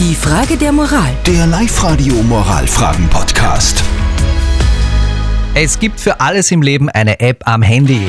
Die Frage der Moral. Der Live-Radio Moralfragen-Podcast. Es gibt für alles im Leben eine App am Handy.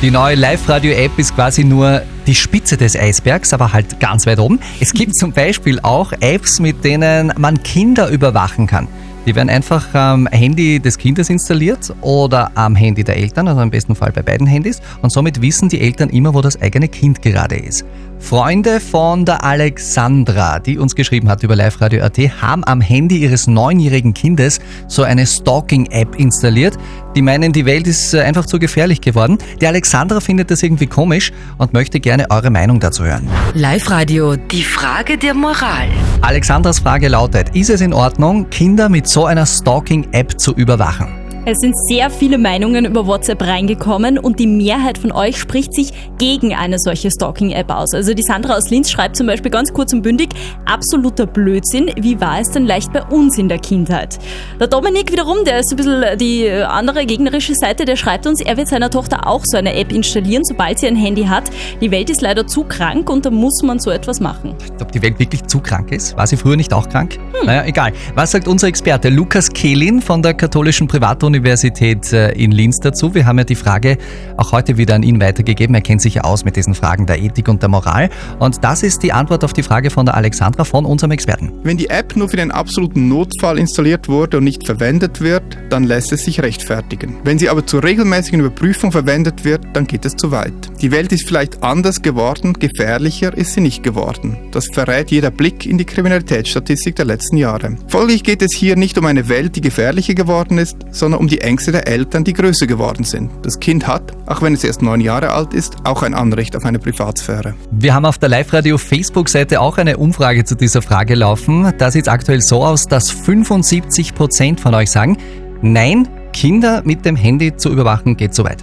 Die neue Live-Radio-App ist quasi nur die Spitze des Eisbergs, aber halt ganz weit oben. Es gibt zum Beispiel auch Apps, mit denen man Kinder überwachen kann. Die werden einfach am Handy des Kindes installiert oder am Handy der Eltern, also im besten Fall bei beiden Handys. Und somit wissen die Eltern immer, wo das eigene Kind gerade ist. Freunde von der Alexandra, die uns geschrieben hat über Live Radio AT, haben am Handy ihres neunjährigen Kindes so eine Stalking-App installiert. Die meinen, die Welt ist äh, einfach zu gefährlich geworden. Die Alexandra findet das irgendwie komisch und möchte gerne eure Meinung dazu hören. Live Radio. Die Frage der Moral. Alexandras Frage lautet, ist es in Ordnung, Kinder mit so einer Stalking-App zu überwachen? Es sind sehr viele Meinungen über WhatsApp reingekommen und die Mehrheit von euch spricht sich gegen eine solche Stalking-App aus. Also die Sandra aus Linz schreibt zum Beispiel ganz kurz und bündig, absoluter Blödsinn, wie war es denn leicht bei uns in der Kindheit? Der Dominik wiederum, der ist ein bisschen die andere gegnerische Seite, der schreibt uns, er wird seiner Tochter auch so eine App installieren, sobald sie ein Handy hat. Die Welt ist leider zu krank und da muss man so etwas machen. Ob die Welt wirklich zu krank ist? War sie früher nicht auch krank? Hm. Naja, egal. Was sagt unser Experte Lukas Kehlin von der katholischen Privatuniversität Universität äh, in Linz dazu. Wir haben ja die Frage auch heute wieder an ihn weitergegeben. Er kennt sich ja aus mit diesen Fragen der Ethik und der Moral. Und das ist die Antwort auf die Frage von der Alexandra von unserem Experten. Wenn die App nur für den absoluten Notfall installiert wurde und nicht verwendet wird, dann lässt es sich rechtfertigen. Wenn sie aber zur regelmäßigen Überprüfung verwendet wird, dann geht es zu weit. Die Welt ist vielleicht anders geworden, gefährlicher ist sie nicht geworden. Das verrät jeder Blick in die Kriminalitätsstatistik der letzten Jahre. Folglich geht es hier nicht um eine Welt, die gefährlicher geworden ist, sondern um die Ängste der Eltern, die größer geworden sind. Das Kind hat, auch wenn es erst neun Jahre alt ist, auch ein Anrecht auf eine Privatsphäre. Wir haben auf der Live-Radio Facebook-Seite auch eine Umfrage zu dieser Frage laufen. Da sieht es aktuell so aus, dass 75 Prozent von euch sagen, nein, Kinder mit dem Handy zu überwachen geht zu weit.